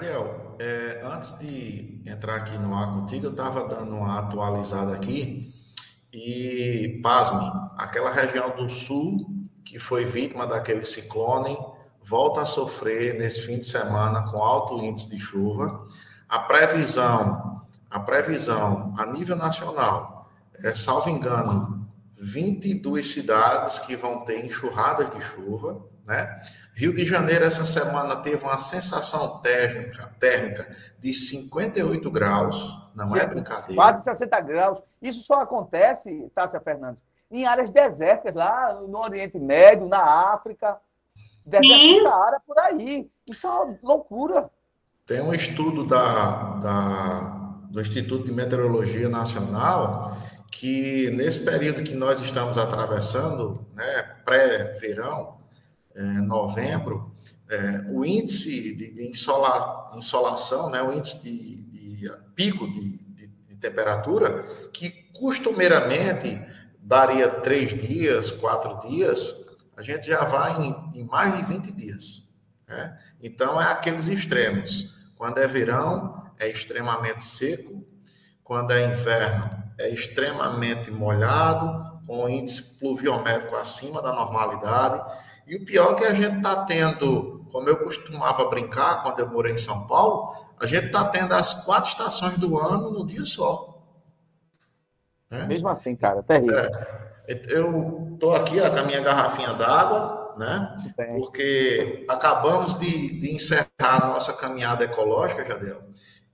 Gabriel, é, antes de entrar aqui no ar contigo, eu estava dando uma atualizada aqui e, pasme, aquela região do sul que foi vítima daquele ciclone volta a sofrer nesse fim de semana com alto índice de chuva. A previsão, a previsão a nível nacional, é, salvo engano, 22 cidades que vão ter enxurradas de chuva, né? Rio de Janeiro, essa semana, teve uma sensação térmica, térmica de 58 graus, não é brincadeira. Quase 60 graus. Isso só acontece, Tássia Fernandes, em áreas desérticas, lá no Oriente Médio, na África, deserto do Saara, por aí. Isso é uma loucura. Tem um estudo da, da, do Instituto de Meteorologia Nacional que nesse período que nós estamos atravessando, né, pré-verão, é, novembro, é, o índice de, de insola, insolação, né, o índice de, de pico de, de, de, temperatura, que costumeiramente daria três dias, quatro dias, a gente já vai em, em mais de 20 dias. Né? Então, é aqueles extremos. Quando é verão, é extremamente seco. Quando é inverno, é extremamente molhado, com índice pluviométrico acima da normalidade. E o pior é que a gente está tendo, como eu costumava brincar quando eu morei em São Paulo, a gente está tendo as quatro estações do ano no dia só. É? Mesmo assim, cara, terrível. É, eu estou aqui ó, com a minha garrafinha d'água, né? Porque acabamos de, de, encerrar a nossa caminhada ecológica, Jadel,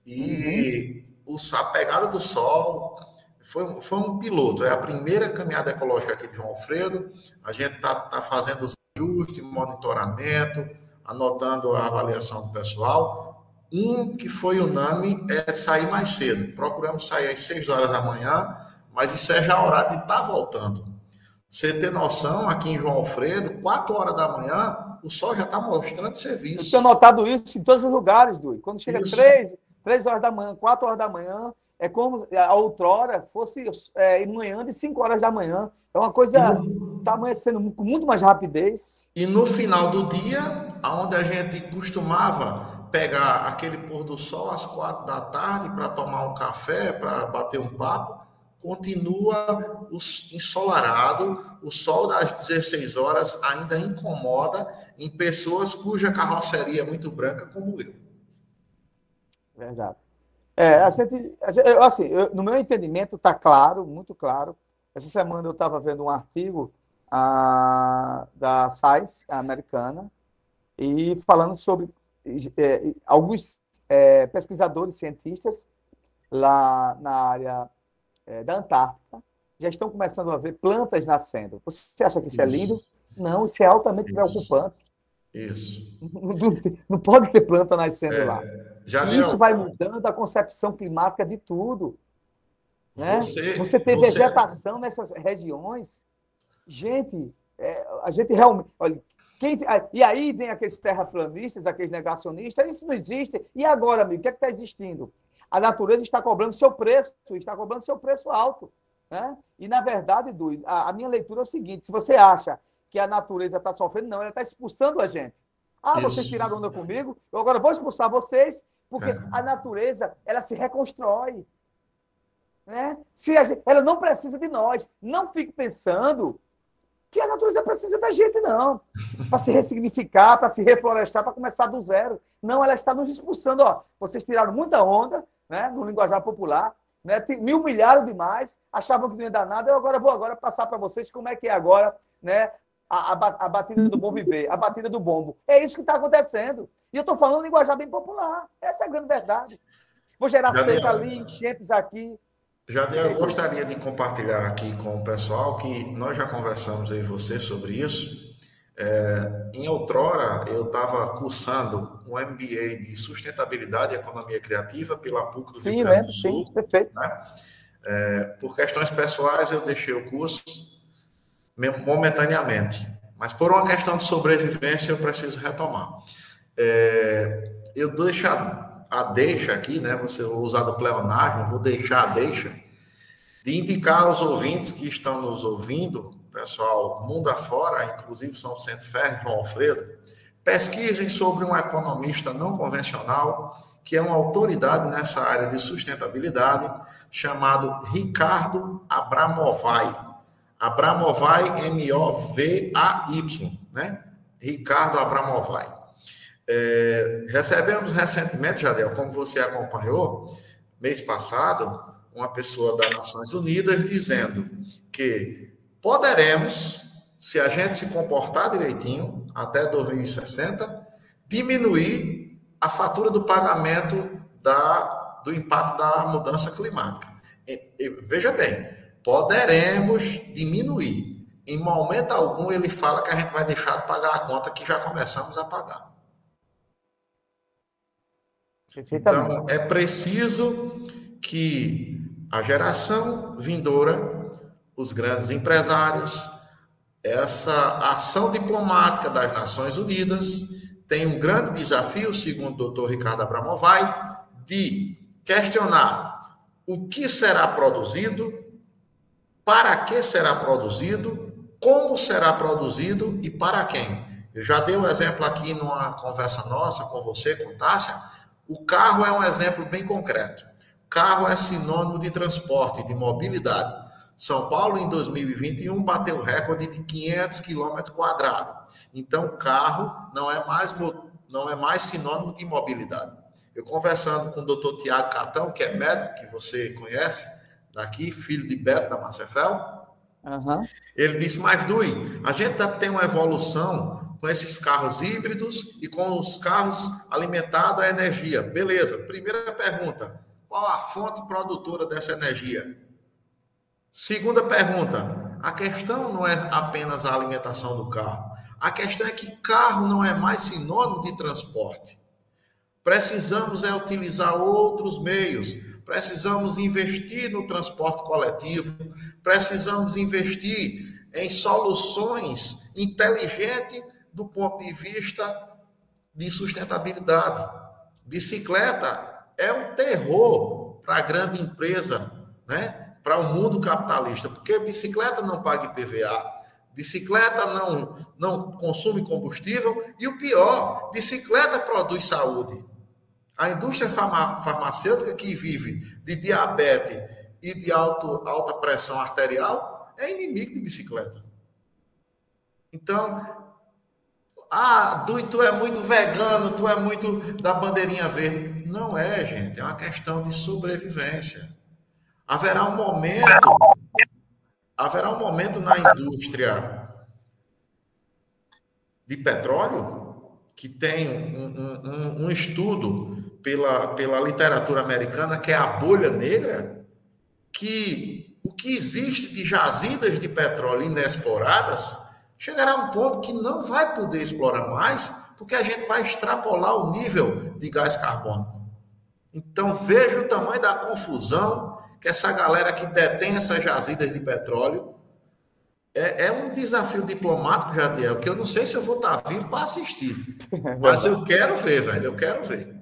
e uhum. o, a pegada do sol foi, foi um piloto. É a primeira caminhada ecológica aqui de João Alfredo. A gente está tá fazendo os ajuste, monitoramento, anotando a avaliação do pessoal. Um que foi unânime é sair mais cedo. Procuramos sair às 6 horas da manhã, mas isso é já a hora de estar tá voltando. Você ter noção, aqui em João Alfredo, 4 horas da manhã, o sol já está mostrando serviço. Eu tenho notado isso em todos os lugares, Dui. Quando chega 3, 3 horas da manhã, 4 horas da manhã, é como a outrora fosse é, manhã de 5 horas da manhã. É uma coisa está amanhecendo com muito mais rapidez. E no final do dia, onde a gente costumava pegar aquele pôr do sol às quatro da tarde para tomar um café, para bater um papo, continua ensolarado, o sol das 16 horas ainda incomoda em pessoas cuja carroceria é muito branca, como eu. Verdade. É, a gente, a gente assim, eu, no meu entendimento está claro, muito claro. Essa semana eu estava vendo um artigo a, da Science americana e falando sobre é, alguns é, pesquisadores cientistas lá na área é, da Antártica já estão começando a ver plantas nascendo. Você acha que isso, é isso. é lindo? Não, isso é altamente isso. preocupante. Isso. Não, pode ter planta nascendo é, lá. isso deu... vai mudando a concepção climática de tudo. Né? Você, você tem você... vegetação nessas regiões. Gente, é, a gente realmente. Olha, quem, e aí vem aqueles terraplanistas, aqueles negacionistas, isso não existe. E agora, amigo, o que é está existindo? A natureza está cobrando seu preço, está cobrando seu preço alto. Né? E, na verdade, Du, a, a minha leitura é o seguinte: se você acha que a natureza está sofrendo, não, ela está expulsando a gente. Ah, Isso. vocês tiraram onda comigo, eu agora vou expulsar vocês, porque é. a natureza, ela se reconstrói. Né? Se gente, ela não precisa de nós. Não fique pensando que a natureza precisa da gente, não. Para se ressignificar, para se reflorestar, para começar do zero. Não, ela está nos expulsando. Ó, vocês tiraram muita onda, né, no linguajar popular, né, me humilharam demais, achavam que não ia dar nada. Eu agora vou agora passar para vocês como é que é agora né, a, a, a, batida do bom viver, a batida do bombo. É isso que está acontecendo. E eu estou falando linguajar bem popular. Essa é a grande verdade. Vou gerar seca ali, enchentes aqui, Jade, eu gostaria de compartilhar aqui com o pessoal que nós já conversamos aí você sobre isso. É, em outrora, eu estava cursando um MBA de Sustentabilidade e Economia Criativa pela PUC do sim, Rio Grande do Sul. Sim, perfeito. Né? É, por questões pessoais, eu deixei o curso momentaneamente. Mas por uma questão de sobrevivência, eu preciso retomar. É, eu deixo a deixa aqui, né? Você usar do pleonasmo, vou deixar a deixa de indicar aos ouvintes que estão nos ouvindo, pessoal, mundo afora, inclusive São Vicente Ferro, João Alfredo, Pesquisem sobre um economista não convencional, que é uma autoridade nessa área de sustentabilidade, chamado Ricardo Abramovay. Abramovay, M-O-V-A-Y, né? Ricardo Abramovay. É, recebemos recentemente, Jadel, como você acompanhou, mês passado, uma pessoa das Nações Unidas dizendo que poderemos, se a gente se comportar direitinho, até 2060, diminuir a fatura do pagamento da, do impacto da mudança climática. E, e, veja bem, poderemos diminuir. Em momento algum, ele fala que a gente vai deixar de pagar a conta que já começamos a pagar. Então, é preciso que a geração vindoura, os grandes empresários, essa ação diplomática das Nações Unidas tem um grande desafio, segundo o doutor Ricardo Abramovay, de questionar o que será produzido, para que será produzido, como será produzido e para quem. Eu já dei um exemplo aqui numa conversa nossa com você, com Tássia, o carro é um exemplo bem concreto. Carro é sinônimo de transporte, de mobilidade. São Paulo, em 2021, bateu o recorde de 500 km quadrados. Então, carro não é mais, não é mais sinônimo de mobilidade. Eu conversando com o doutor Tiago Catão, que é médico, que você conhece, daqui, filho de Beto da Macefel, Uhum. Ele disse, mas Dui, a gente está tendo uma evolução com esses carros híbridos e com os carros alimentados a energia. Beleza. Primeira pergunta: qual a fonte produtora dessa energia? Segunda pergunta: a questão não é apenas a alimentação do carro. A questão é que carro não é mais sinônimo de transporte. Precisamos é utilizar outros meios. Precisamos investir no transporte coletivo. Precisamos investir em soluções inteligentes do ponto de vista de sustentabilidade. Bicicleta é um terror para a grande empresa, né? para o mundo capitalista, porque bicicleta não paga IPVA, bicicleta não, não consome combustível e o pior, bicicleta produz saúde. A indústria farmacêutica que vive de diabetes e de alto, alta pressão arterial é inimigo de bicicleta. Então, ah, du, tu é muito vegano, tu é muito da bandeirinha verde. Não é, gente, é uma questão de sobrevivência. Haverá um momento, haverá um momento na indústria de petróleo que tem um, um, um estudo pela, pela literatura americana que é a bolha negra, que o que existe de jazidas de petróleo inexploradas chegará a um ponto que não vai poder explorar mais, porque a gente vai extrapolar o nível de gás carbônico. Então veja o tamanho da confusão que essa galera que detém essas jazidas de petróleo é, é um desafio diplomático, Jadiel, que eu não sei se eu vou estar vivo para assistir. Mas eu quero ver, velho, eu quero ver.